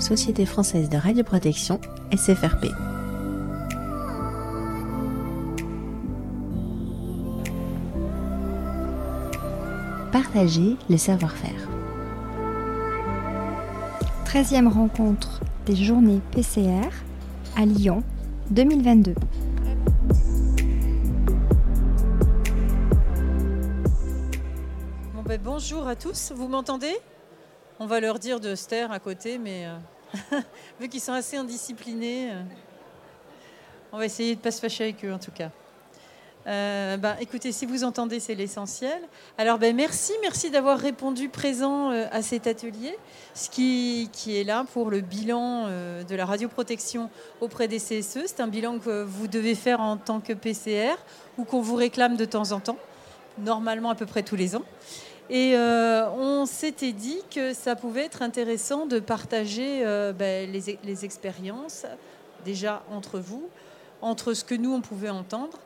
Société française de radioprotection, SFRP. Partager le savoir-faire. 13e rencontre des journées PCR à Lyon 2022. Ben, bonjour à tous, vous m'entendez? On va leur dire de se à côté, mais euh, vu qu'ils sont assez indisciplinés, euh, on va essayer de ne pas se fâcher avec eux en tout cas. Euh, ben, écoutez, si vous entendez, c'est l'essentiel. Alors, ben, merci, merci d'avoir répondu présent à cet atelier, ce qui, est là pour le bilan de la radioprotection auprès des CSE. C'est un bilan que vous devez faire en tant que PCR ou qu'on vous réclame de temps en temps, normalement à peu près tous les ans. Et euh, on s'était dit que ça pouvait être intéressant de partager euh, ben, les, expériences, déjà entre vous, entre ce que nous, on pouvait entendre.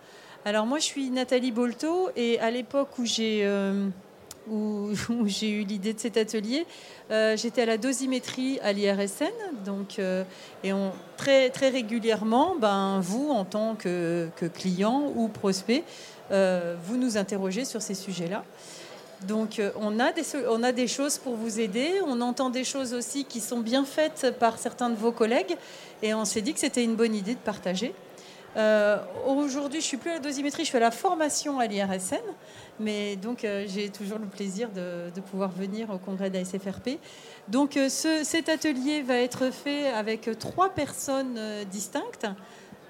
Alors moi, je suis Nathalie Bolto, et à l'époque où j'ai euh, eu l'idée de cet atelier, j'étais à la dosimétrie à l'IRSN, et on, très très régulièrement, ben vous en tant que, que client ou prospect, vous nous interrogez sur ces sujets-là. Donc euh, on a, des, on a des choses pour vous aider, on entend des choses aussi qui sont bien faites par certains de vos collègues, et on s'est dit que c'était une bonne idée de partager. Euh, aujourd'hui, je suis plus à la dosimétrie, je à la formation à l'IRSN, mais donc euh, j'ai toujours le plaisir de, pouvoir venir au congrès de la SFRP. Donc cet atelier va être fait avec trois personnes distinctes.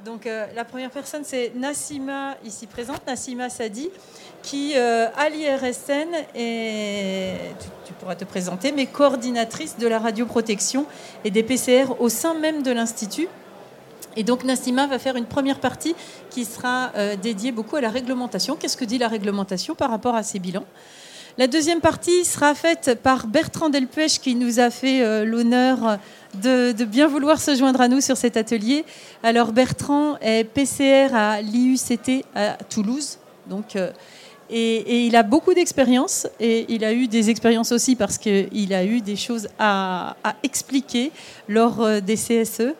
Donc la première personne, c'est Nassima, ici présente, Nassima Sadi, qui, euh, à l'IRSN, et tu, pourras te présenter, mais coordinatrice de la radioprotection et des PCR au sein même de l'Institut. Et donc Nassima va faire une première partie qui sera euh, dédiée beaucoup à la réglementation. Qu'est-ce que dit la réglementation par rapport à ces bilans? La deuxième partie sera faite par Bertrand Delpech qui nous a fait euh, l'honneur de, bien vouloir se joindre à nous sur cet atelier. Alors Bertrand est PCR à l'IUCT à Toulouse. Donc et, il a beaucoup d'expérience et il a eu des expériences aussi parce qu'il a eu des choses à, expliquer lors euh, des CSE.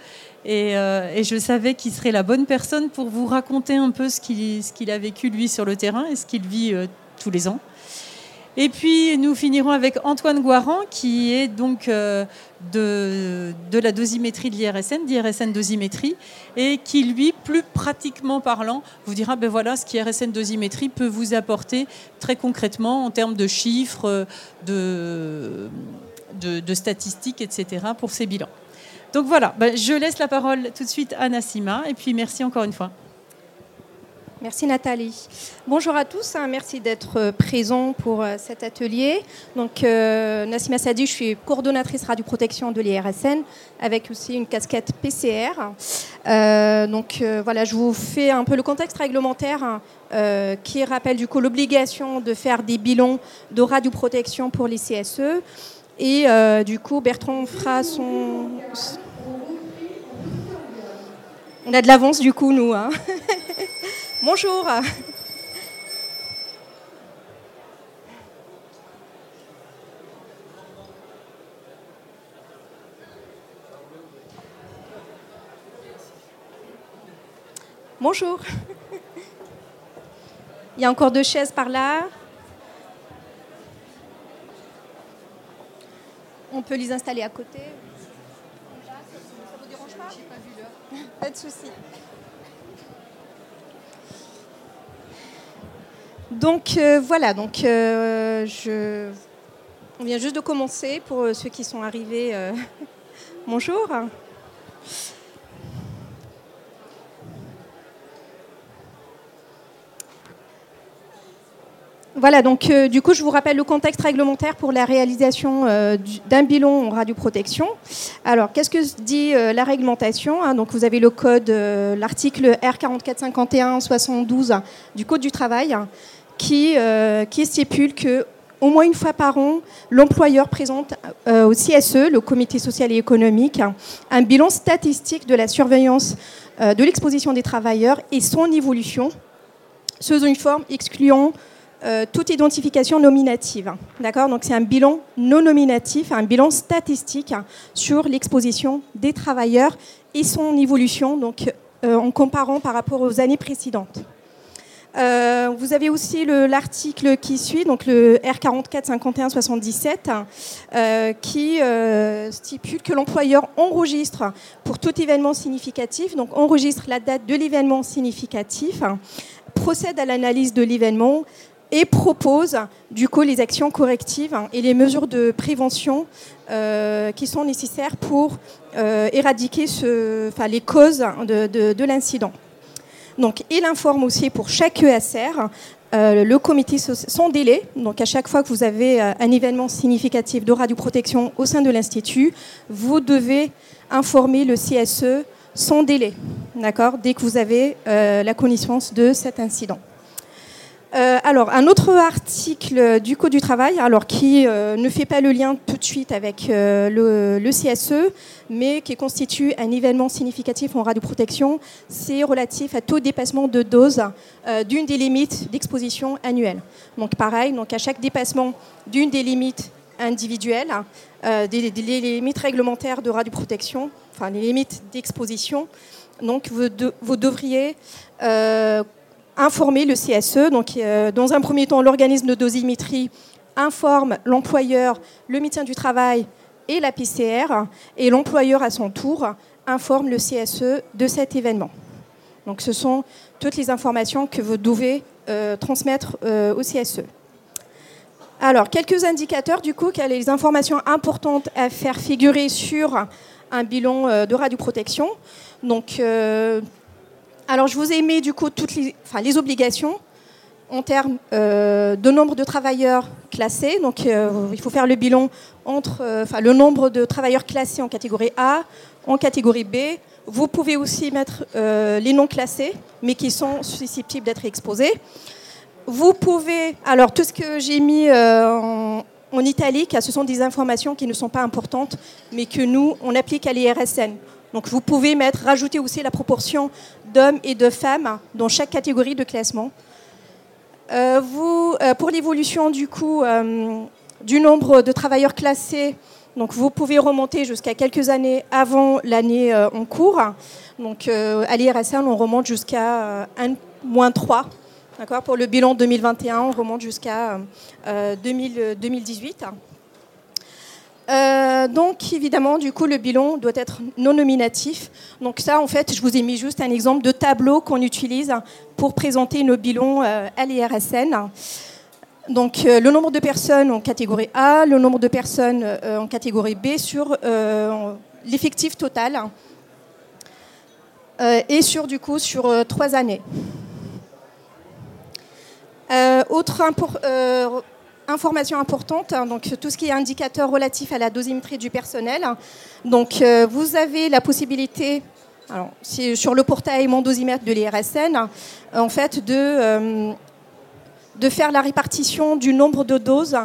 Euh, et, je savais qu'il serait la bonne personne pour vous raconter un peu ce qu'il a vécu lui sur le terrain et ce qu'il vit euh, tous les ans. Et puis nous finirons avec Antoine Guaran, qui est donc euh, de, de, la dosimétrie de l'IRSN, d'IRSN dosimétrie, et qui lui, plus pratiquement parlant, vous dira ben voilà ce qu'IRSN dosimétrie peut vous apporter très concrètement en termes de chiffres, de, de, statistiques, etc. pour ces bilans. Donc voilà, ben je laisse la parole tout de suite à Nassima, et puis merci encore une fois. Merci Nathalie. Bonjour à tous, hein. merci d'être euh, présents pour euh, cet atelier. Donc euh, Nassima Sadi, je suis coordonnatrice radioprotection de l'IRSN avec aussi une casquette PCR. donc voilà, je vous fais un peu le contexte réglementaire hein, qui rappelle du coup l'obligation de faire des bilans de radioprotection pour les CSE. Et du coup, Bertrand fera son... On a de l'avance du coup, nous. Hein. Bonjour. Bonjour. Il y a encore deux chaises par là. On peut les installer à côté. Ça vous dérange pas? Pas de souci. Donc euh, voilà, donc euh, on vient juste de commencer pour euh, ceux qui sont arrivés. Bonjour. Voilà, donc du coup, je vous rappelle le contexte réglementaire pour la réalisation d'un bilan en radioprotection. Alors, qu'est-ce que dit la réglementation hein? Donc, vous avez le code, l'article R4451-72 du Code du travail qui, euh, qui stipule que au moins une fois par an, l'employeur présente euh, au CSE, le Comité social et économique, un bilan statistique de la surveillance euh, de l'exposition des travailleurs et son évolution sous une forme excluant toute identification nominative. D'accord? Donc c'est un bilan non nominatif, un bilan statistique sur l'exposition des travailleurs et son évolution, donc en comparant par rapport aux années précédentes. Euh, vous avez aussi l'article qui suit, donc le R44 51 77, qui stipule que l'employeur enregistre pour tout événement significatif, donc enregistre la date de l'événement significatif, procède à l'analyse de l'événement, et propose du coup les actions correctives et les mesures de prévention euh, qui sont nécessaires pour euh, éradiquer ce, les causes de, l'incident. Donc, il informe aussi pour chaque ESR euh, le comité son délai. Donc, à chaque fois que vous avez un événement significatif de radioprotection au sein de l'Institut, vous devez informer le CSE sans délai, d'accord, dès que vous avez la connaissance de cet incident. Euh, alors, un autre article du Code du travail, alors qui euh, ne fait pas le lien tout de suite avec euh, le, CSE, mais qui constitue un événement significatif en radioprotection, c'est relatif à tout dépassement de dose d'une des limites d'exposition annuelle. Donc, pareil, donc à chaque dépassement d'une des limites individuelles, des, limites réglementaires de radioprotection, enfin les limites d'exposition, donc vous devriez informer le CSE. Donc, euh, dans un premier temps, l'organisme de dosimétrie informe l'employeur, le médecin du travail et la PCR, et l'employeur à son tour informe le CSE de cet événement. Donc, ce sont toutes les informations que vous devez euh, transmettre euh, au CSE. Alors, quelques indicateurs, du coup, quelles sont les informations importantes à faire figurer sur un bilan de radioprotection. Donc, alors, je vous ai mis du coup toutes les, obligations en termes euh, de nombre de travailleurs classés. Donc, euh, il faut faire le bilan entre euh, le nombre de travailleurs classés en catégorie A, en catégorie B. Vous pouvez aussi mettre les non classés, mais qui sont susceptibles d'être exposés. Vous pouvez, alors tout ce que j'ai mis en italique, ce sont des informations qui ne sont pas importantes, mais que nous, on applique à l'IRSN. Donc vous pouvez mettre, rajouter aussi la proportion d'hommes et de femmes dans chaque catégorie de classement. Euh, vous, euh, pour l'évolution du euh, du nombre de travailleurs classés, donc vous pouvez remonter jusqu'à quelques années avant l'année en cours. Donc à l'IRSN, on remonte jusqu'à 1 moins 3. Pour le bilan 2021, on remonte jusqu'à 2018. Euh, donc évidemment, du coup, le bilan doit être non nominatif. Donc ça, en fait, je vous ai mis juste un exemple de tableau qu'on utilise pour présenter nos bilans euh, à l'IRSN. Donc euh, le nombre de personnes en catégorie A, le nombre de personnes en catégorie B sur l'effectif total et sur du coup sur trois années. autre information importante, hein, donc tout ce qui est indicateur relatif à la dosimétrie du personnel. Donc euh, vous avez la possibilité, alors, sur le portail Mon dosimètre de l'IRSN, en fait de, euh, de faire la répartition du nombre de doses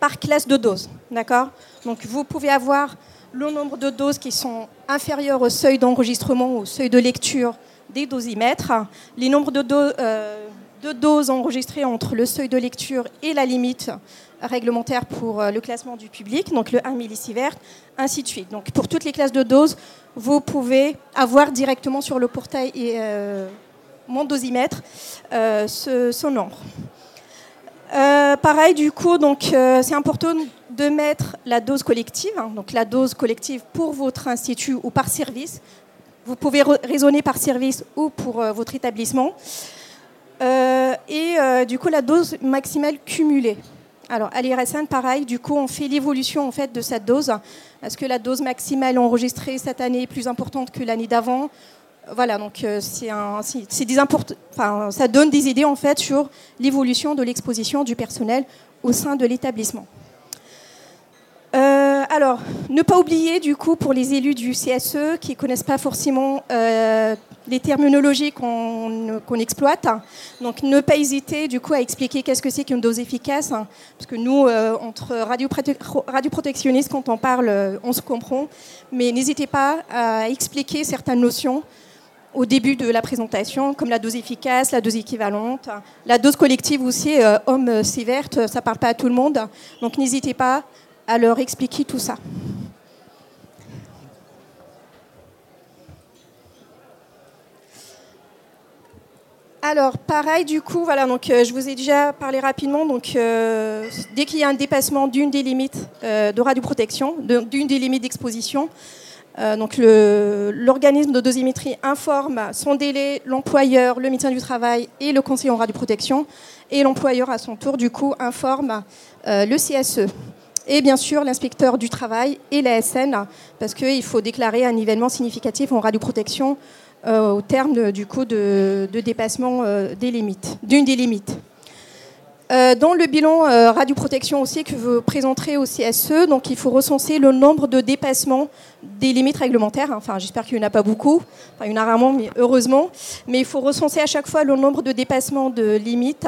par classe de doses. D'accord? Donc vous pouvez avoir le nombre de doses qui sont inférieures au seuil d'enregistrement, au seuil de lecture des dosimètres, les nombres de doses. Euh, de doses enregistrées entre le seuil de lecture et la limite réglementaire pour euh, le classement du public, donc le 1 millisievert, ainsi de suite. Donc pour toutes les classes de doses, vous pouvez avoir directement sur le portail et euh, mon dosimètre euh, ce, nombre. pareil, du coup, donc c'est important de mettre la dose collective, hein, donc la dose collective pour votre institut ou par service. Vous pouvez raisonner par service ou pour votre établissement. Euh, et euh, du coup, la dose maximale cumulée. Alors, à l'IRSN, pareil, du coup, on fait l'évolution en fait, de cette dose. Est-ce que la dose maximale enregistrée cette année est plus importante que l'année d'avant? Voilà, donc euh, c'est des ça donne des idées en fait sur l'évolution de l'exposition du personnel au sein de l'établissement. Euh, alors, ne pas oublier du coup pour les élus du CSE qui ne connaissent pas forcément euh, les terminologies qu'on exploite, donc ne pas hésiter du coup à expliquer qu'est-ce que c'est qu'une dose efficace, parce que nous, euh, entre radioprotectionnistes, quand on parle, on se comprend, mais n'hésitez pas à expliquer certaines notions au début de la présentation, comme la dose efficace, la dose équivalente, la dose collective aussi, homme sévère, ça ne parle pas à tout le monde. Donc n'hésitez pas leur expliquer tout ça. Alors, pareil, du coup, voilà, donc euh, je vous ai déjà parlé rapidement. Donc, euh, dès qu'il y a un dépassement d'une des limites euh, de radioprotection, d'une des limites d'exposition, donc l'organisme de dosimétrie informe son délai, l'employeur, le médecin du travail et le conseiller en radioprotection. Et l'employeur, à son tour, du coup, informe le CSE. Et bien sûr, l'inspecteur du travail et l'ASN, parce qu'il faut déclarer un nivellement significatif en radioprotection euh, au terme du coup de, dépassement euh, des limites, d'une des limites. Euh, dans le bilan radioprotection aussi que vous présenterez au CSE, donc il faut recenser le nombre de dépassements des limites réglementaires. Enfin, j'espère qu'il n'y en a pas beaucoup. Enfin, il y en a rarement, mais heureusement. Mais il faut recenser à chaque fois le nombre de dépassements de limites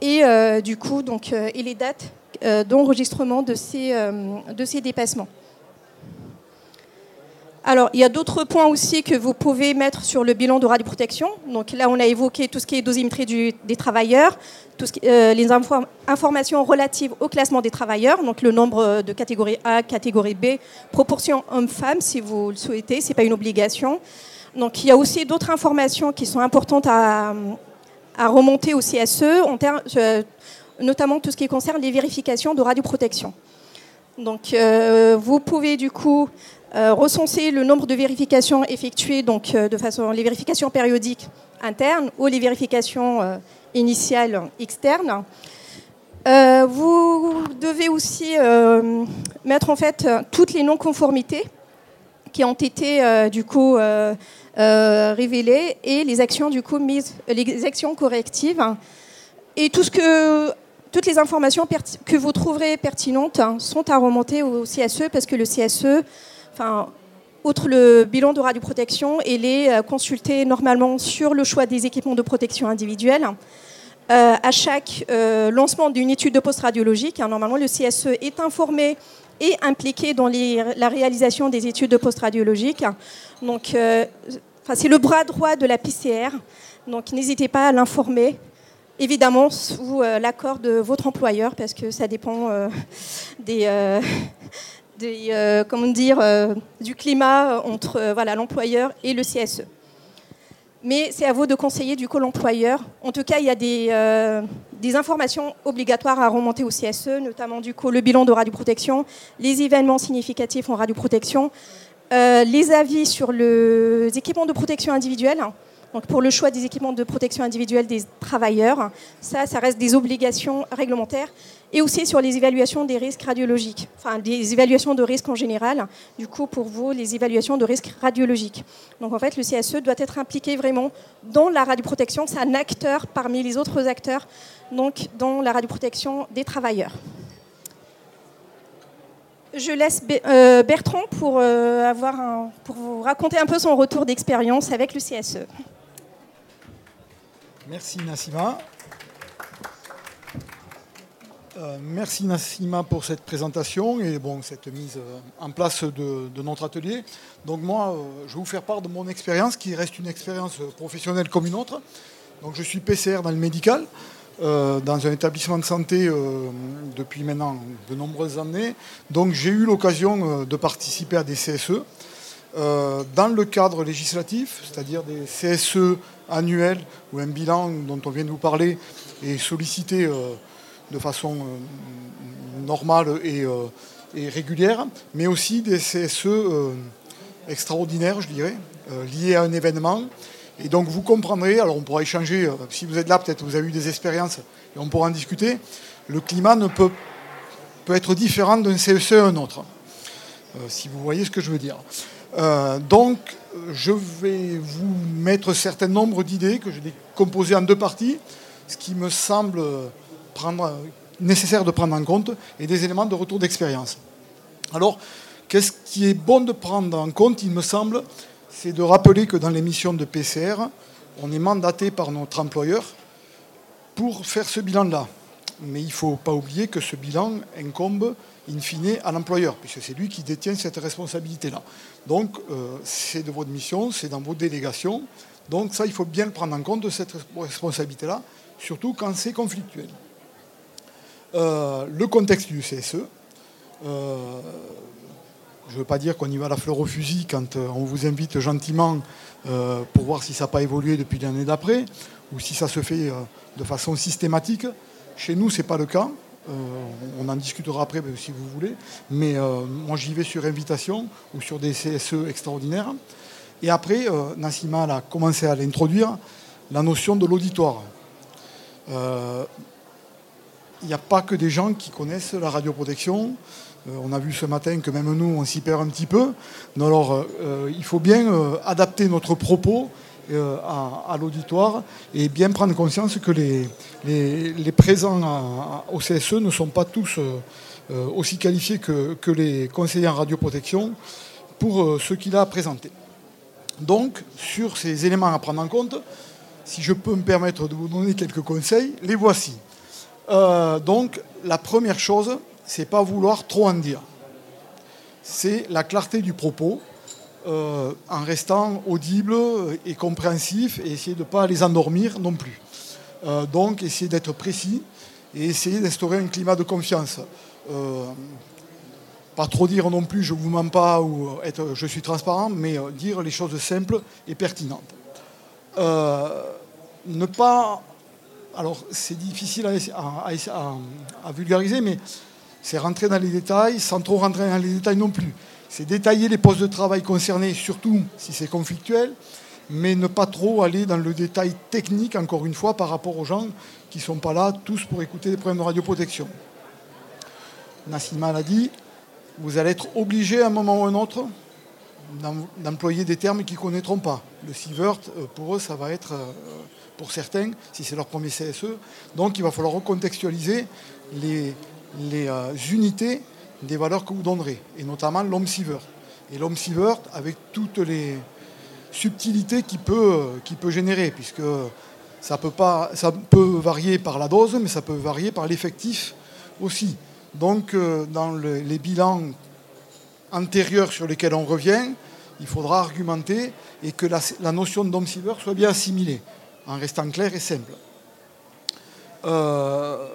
et du coup donc et les dates d'enregistrement de ces de ces dépassements. Alors, il y a d'autres points aussi que vous pouvez mettre sur le bilan de radioprotection. Donc là, on a évoqué tout ce qui est dosimétrie des travailleurs, tout euh, les informations relatives au classement des travailleurs, donc le nombre de catégorie A, catégorie B, proportion homme-femme, si vous le souhaitez, ce n'est pas une obligation. Donc il y a aussi d'autres informations qui sont importantes à, remonter au CSE, en euh, notamment tout ce qui concerne les vérifications de radioprotection. Donc euh, vous pouvez du coup euh, recenser le nombre de vérifications effectuées, donc euh, de façon les vérifications périodiques internes ou les vérifications initiales externes. vous devez aussi mettre en fait toutes les non-conformités qui ont été du coup révélées et les actions du coup mises, les actions correctives et tout ce que toutes les informations que vous trouverez pertinentes sont à remonter au CSE parce que le CSE outre le bilan de radioprotection, elle est euh, consultée normalement sur le choix des équipements de protection individuelle. Euh, à chaque euh, lancement d'une étude de post-radiologique, hein, normalement le CSE est informé et impliqué dans la réalisation des études de post-radiologique. Donc, c'est le bras droit de la PCR. Donc, n'hésitez pas à l'informer évidemment sous l'accord de votre employeur, parce que ça dépend des, euh, comment dire, euh, du climat entre euh, voilà, l'employeur et le CSE. Mais c'est à vous de conseiller du coup l'employeur. En tout cas, il y a des, des, informations obligatoires à remonter au CSE, notamment du coup le bilan de radioprotection, les événements significatifs en radioprotection, les avis sur les équipements de protection individuelle. Donc pour le choix des équipements de protection individuelle des travailleurs, ça, ça reste des obligations réglementaires et aussi sur les évaluations des risques radiologiques, enfin des évaluations de risques en général, du coup pour vous, les évaluations de risques radiologiques. Donc en fait, le CSE doit être impliqué vraiment dans la radioprotection, c'est un acteur parmi les autres acteurs, donc dans la radioprotection des travailleurs. Je laisse euh, Bertrand pour, euh, avoir pour vous raconter un peu son retour d'expérience avec le CSE. Merci Nassima. Euh, merci Nassima pour cette présentation et bon, cette mise euh, en place de, notre atelier. Donc moi, euh, je vais vous faire part de mon expérience qui reste une expérience professionnelle comme une autre. Donc je suis PCR dans le médical, dans un établissement de santé depuis maintenant de nombreuses années. Donc j'ai eu l'occasion de participer à des CSE. Dans le cadre législatif, c'est-à-dire des CSE annuels ou un bilan dont on vient de vous parler est sollicité de façon euh, normale euh, et, régulière, mais aussi des CSE euh, extraordinaires, je dirais, liés à un événement. Et donc vous comprendrez, alors on pourra échanger, si vous êtes là, peut-être vous avez eu des expériences et on pourra en discuter. Le climat ne peut, peut être différent d'un CSE à un autre, si vous voyez ce que je veux dire. Donc je vais vous mettre un certain nombre d'idées que j'ai composées en deux parties, ce qui me semble nécessaire de prendre en compte et des éléments de retour d'expérience. Alors, qu'est-ce qui est bon de prendre en compte, il me semble, c'est de rappeler que dans les missions de PCR, on est mandaté par notre employeur pour faire ce bilan-là. Mais il ne faut pas oublier que ce bilan incombe in fine, à l'employeur, puisque c'est lui qui détient cette responsabilité-là. Donc, euh, c'est de votre mission, c'est dans vos délégations. Donc, ça, il faut bien le prendre en compte, de cette responsabilité-là, surtout quand c'est conflictuel. Euh, le contexte du CSE. Euh, je ne veux pas dire qu'on y va à la fleur au fusil quand on vous invite gentiment pour voir si ça n'a pas évolué depuis l'année d'après ou si ça se fait de façon systématique. Chez nous, ce n'est pas le cas. Euh, on en discutera après ben, si vous voulez. Mais euh, moi, j'y vais sur invitation ou sur des CSE extraordinaires. Et après, euh, Nassima a commencé à l'introduire, la notion de l'auditoire. Il n'y a pas que des gens qui connaissent la radioprotection. on a vu ce matin que même nous, on s'y perd un petit peu. Alors, il faut bien adapter notre propos euh, à, l'auditoire et bien prendre conscience que les, présents au CSE ne sont pas tous euh, euh, aussi qualifiés que, les conseillers en radioprotection pour ce qu'il a présenté. Donc, sur ces éléments à prendre en compte, si je peux me permettre de vous donner quelques conseils, les voici. donc, la première chose, c'est pas vouloir trop en dire. C'est la clarté du propos euh, en restant audible et compréhensif et essayer de ne pas les endormir non plus. Euh, donc essayer d'être précis et essayer d'instaurer un climat de confiance. Euh, pas trop dire non plus je ne vous mens pas ou être je suis transparent, mais dire les choses simples et pertinentes. ne pas. Alors c'est difficile à vulgariser, mais c'est rentrer dans les détails sans trop rentrer dans les détails non plus c'est détailler les postes de travail concernés, surtout si c'est conflictuel, mais ne pas trop aller dans le détail technique, encore une fois, par rapport aux gens qui ne sont pas là tous pour écouter des problèmes de radioprotection. Nassima l'a dit, vous allez être obligé à un moment ou à un autre d'employer des termes qu'ils ne connaîtront pas. Le Sievert, euh, pour eux, ça va être, euh, pour certains, si c'est leur premier CSE, donc il va falloir recontextualiser les, euh, unités des valeurs que vous donnerez, et notamment l'homme sievert. Et l'homme sievert avec toutes les subtilités qu'il peut, qui peut générer, puisque ça peut, pas, ça peut varier par la dose, mais ça peut varier par l'effectif aussi. Donc, euh, dans les bilans antérieurs sur lesquels on revient, il faudra argumenter et que la, notion d'homme silver soit bien assimilée, en restant clair et simple. Euh,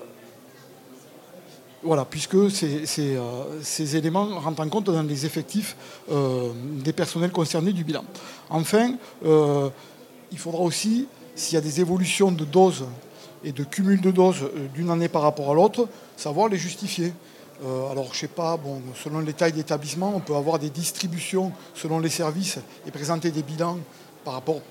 voilà, puisque ces, euh, ces, éléments rentrent en compte dans les effectifs euh, des personnels concernés du bilan. Enfin, euh, il faudra aussi, s'il y a des évolutions de doses et de cumul de doses d'une année par rapport à l'autre, savoir les justifier. alors, je ne sais pas, selon les tailles d'établissement, on peut avoir des distributions selon les services et présenter des bilans par rapport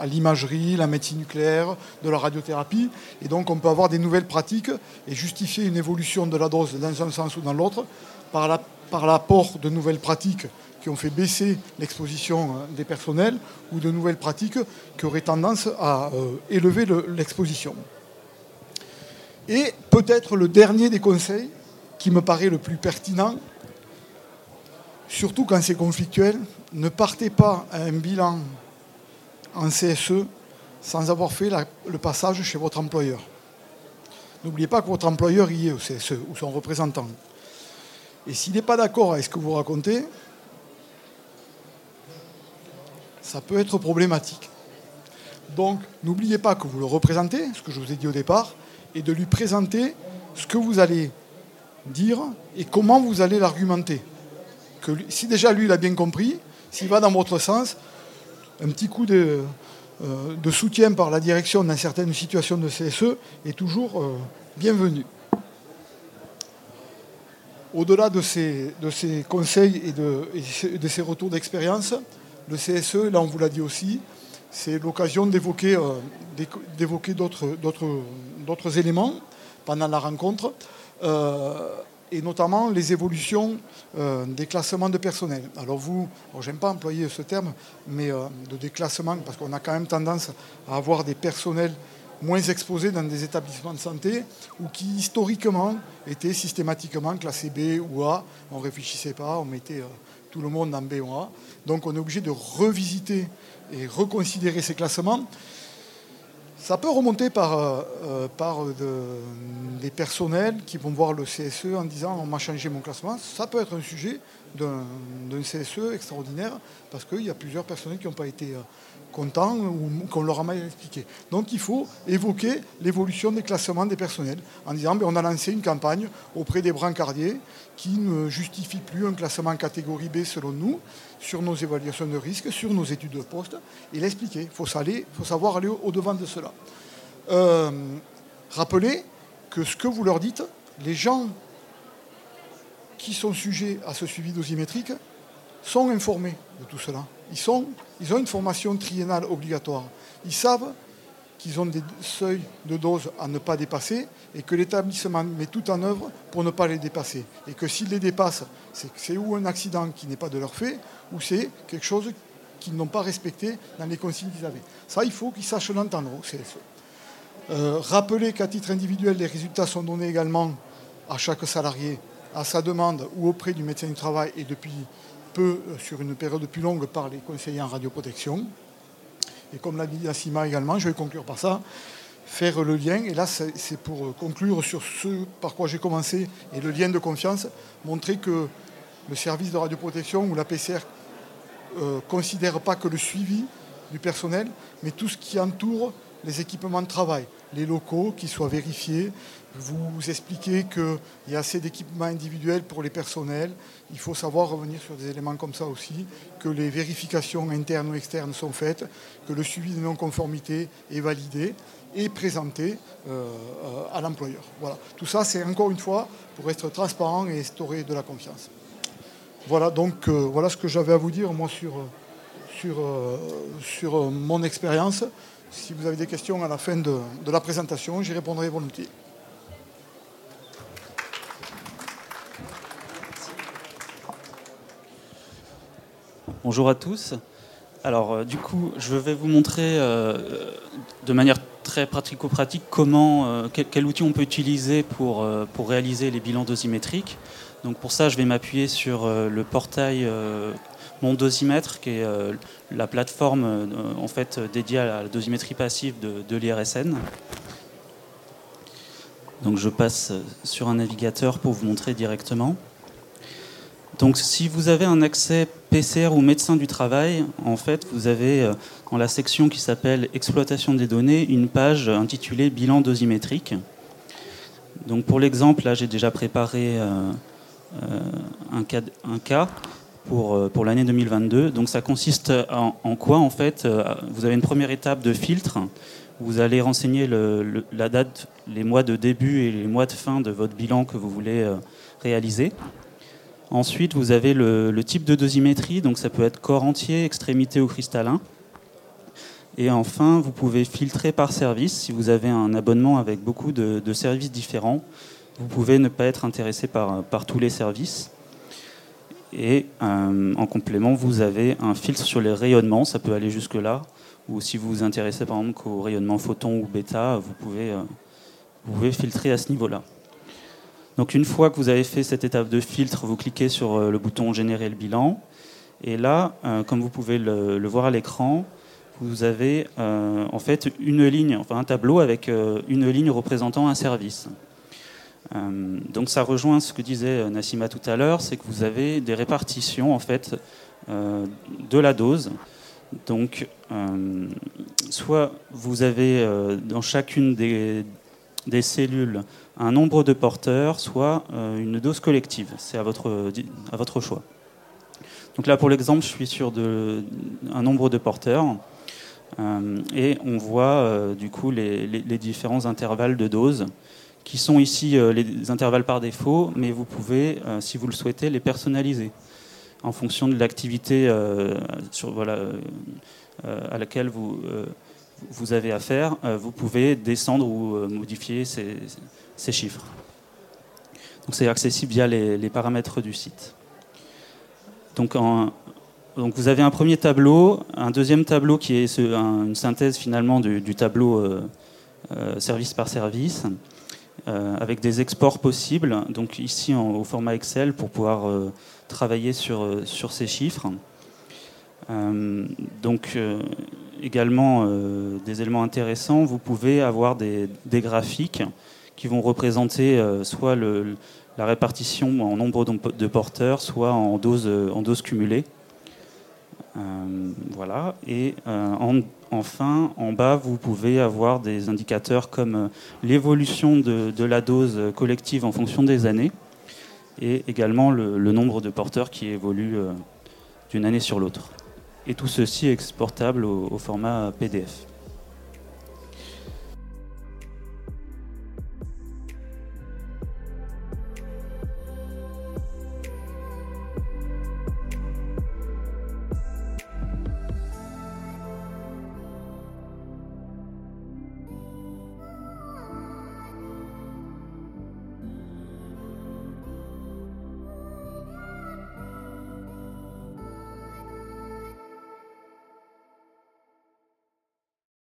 à l'imagerie, la médecine nucléaire, de la radiothérapie. Et donc on peut avoir des nouvelles pratiques et justifier une évolution de la dose dans un sens ou dans l'autre par l'apport de nouvelles pratiques qui ont fait baisser l'exposition euh, des personnels ou de nouvelles pratiques qui auraient tendance à euh, élever l'exposition. Et peut-être le dernier des conseils qui me paraît le plus pertinent, surtout quand c'est conflictuel, ne partez pas à un bilan en CSE sans avoir fait le passage chez votre employeur. N'oubliez pas que votre employeur y est au CSE ou son représentant. Et s'il n'est pas d'accord avec ce que vous racontez, ça peut être problématique. Donc n'oubliez pas que vous le représentez, ce que je vous ai dit au départ, et de lui présenter ce que vous allez dire et comment vous allez l'argumenter. si déjà lui l'a bien compris, s'il va dans votre sens, un petit coup de, euh, de, soutien par la direction dans certaines situations de CSE est toujours euh, bienvenu. Au-delà de ces, conseils et de, de ces retours d'expérience, le CSE, là on vous l'a dit aussi, c'est l'occasion d'évoquer euh, d'autres éléments pendant la rencontre et notamment les évolutions euh, des classements de personnel. Alors vous, j'aime pas employer ce terme, mais euh, de déclassement, parce qu'on a quand même tendance à avoir des personnels moins exposés dans des établissements de santé ou qui historiquement étaient systématiquement classés B ou A. On ne réfléchissait pas, on mettait euh, tout le monde en B ou A. Donc on est obligé de revisiter et reconsidérer ces classements. Ça peut remonter par, par des personnels qui vont voir le CSE en disant on m'a changé mon classement. Ça peut être un sujet d'un CSE extraordinaire parce qu'il y a plusieurs personnels qui n'ont pas été contents ou qu'on leur a mal expliqué. Donc il faut évoquer l'évolution des classements des personnels en disant ben, on a lancé une campagne auprès des brancardiers qui ne justifie plus un classement catégorie B selon nous sur nos évaluations de risque, sur nos études de poste et l'expliquer. Il faut, faut, savoir aller au-devant de cela. Euh, rappelez que ce que vous leur dites, les gens qui sont sujets à ce suivi dosimétrique sont informés de tout cela. Ils, sont, ils ont une formation triennale obligatoire. Ils savent qu'ils ont des seuils de dose à ne pas dépasser et que l'établissement met tout en œuvre pour ne pas les dépasser. Et que s'ils les dépassent, c'est ou un accident qui n'est pas de leur fait, ou c'est quelque chose qu'ils n'ont pas respecté dans les consignes qu'ils avaient. Ça, il faut qu'ils sachent l'entendre au CSE. Euh, rappeler qu'à titre individuel, les résultats sont donnés également à chaque salarié à sa demande ou auprès du médecin du travail et depuis peu, euh, sur une période plus longue, par les conseillers en radioprotection. Et comme l'a dit Assima également, je vais conclure par ça, faire le lien, et là c'est pour euh, conclure sur ce par quoi j'ai commencé, et le lien de confiance, montrer que le service de radioprotection ou la PCR ne euh, considère pas que le suivi du personnel, mais tout ce qui entoure les équipements de travail, les locaux qui soient vérifiés, vous expliquez qu'il y a assez d'équipements individuels pour les personnels. Il faut savoir revenir sur des éléments comme ça aussi, que les vérifications internes ou externes sont faites, que le suivi de non-conformité est validé et présenté euh, à l'employeur. Voilà. Tout ça, c'est encore une fois pour être transparent et instaurer de la confiance. Voilà donc euh, voilà ce que j'avais à vous dire moi sur, euh, sur mon expérience. Si vous avez des questions à la fin de, la présentation, j'y répondrai volontiers. Bonjour à tous. Alors, euh, du coup, je vais vous montrer euh, de manière très pratico-pratique comment, euh, quel, outil on peut utiliser pour, pour réaliser les bilans dosimétriques. Donc, pour ça, je vais m'appuyer sur le portail Mon Dosimètre, qui est la plateforme en fait dédiée à la dosimétrie passive de, l'IRSN. Donc, je passe sur un navigateur pour vous montrer directement. Donc si vous avez un accès PCR ou médecin du travail, en fait, vous avez euh, dans la section qui s'appelle exploitation des données une page intitulée bilan dosimétrique. Donc pour l'exemple, là j'ai déjà préparé euh, euh, un, cas, pour, pour l'année 2022. Donc ça consiste en, quoi En fait, vous avez une première étape de filtre. Vous allez renseigner la date, les mois de début et les mois de fin de votre bilan que vous voulez réaliser. Ensuite, vous avez le, type de dosimétrie, donc ça peut être corps entier, extrémité ou cristallin. Et enfin, vous pouvez filtrer par service. Si vous avez un abonnement avec beaucoup de, services différents, vous pouvez ne pas être intéressé par tous les services. Et euh, en complément, vous avez un filtre sur les rayonnements, ça peut aller jusque-là. Ou si vous vous intéressez par exemple qu'au rayonnement photon ou bêta, vous pouvez, euh, vous pouvez filtrer à ce niveau-là. Donc une fois que vous avez fait cette étape de filtre, vous cliquez sur euh, le bouton Générer le bilan. Et là, comme vous pouvez le, voir à l'écran, vous avez en fait une ligne, enfin un tableau avec une ligne représentant un service. Donc ça rejoint ce que disait Nassima tout à l'heure, c'est que vous avez des répartitions en fait de la dose. Donc soit vous avez dans chacune des, cellules un nombre de porteurs, soit euh, une dose collective. C'est à votre, à votre choix. Donc là, pour l'exemple, je suis sur de, un nombre de porteurs. Euh, et on voit euh, du coup les, différents intervalles de dose qui sont ici les intervalles par défaut, mais vous pouvez, si vous le souhaitez, les personnaliser en fonction de l'activité voilà, à laquelle vous, avez affaire. vous pouvez descendre ou modifier ces, chiffres. Donc c'est accessible via les, paramètres du site. Donc, vous avez un premier tableau, un deuxième tableau qui est une synthèse finalement du, tableau euh, euh, service par service, euh, avec des exports possibles. Donc ici au format Excel pour pouvoir travailler sur, sur ces chiffres. donc également des éléments intéressants. Vous pouvez avoir des, graphiques qui vont représenter soit la répartition en nombre de porteurs, soit en doses en dose cumulée. Voilà. Et enfin, en bas, vous pouvez avoir des indicateurs comme l'évolution de, la dose collective en fonction des années et également le, nombre de porteurs qui évolue d'une année sur l'autre. Et tout ceci est exportable au, format PDF.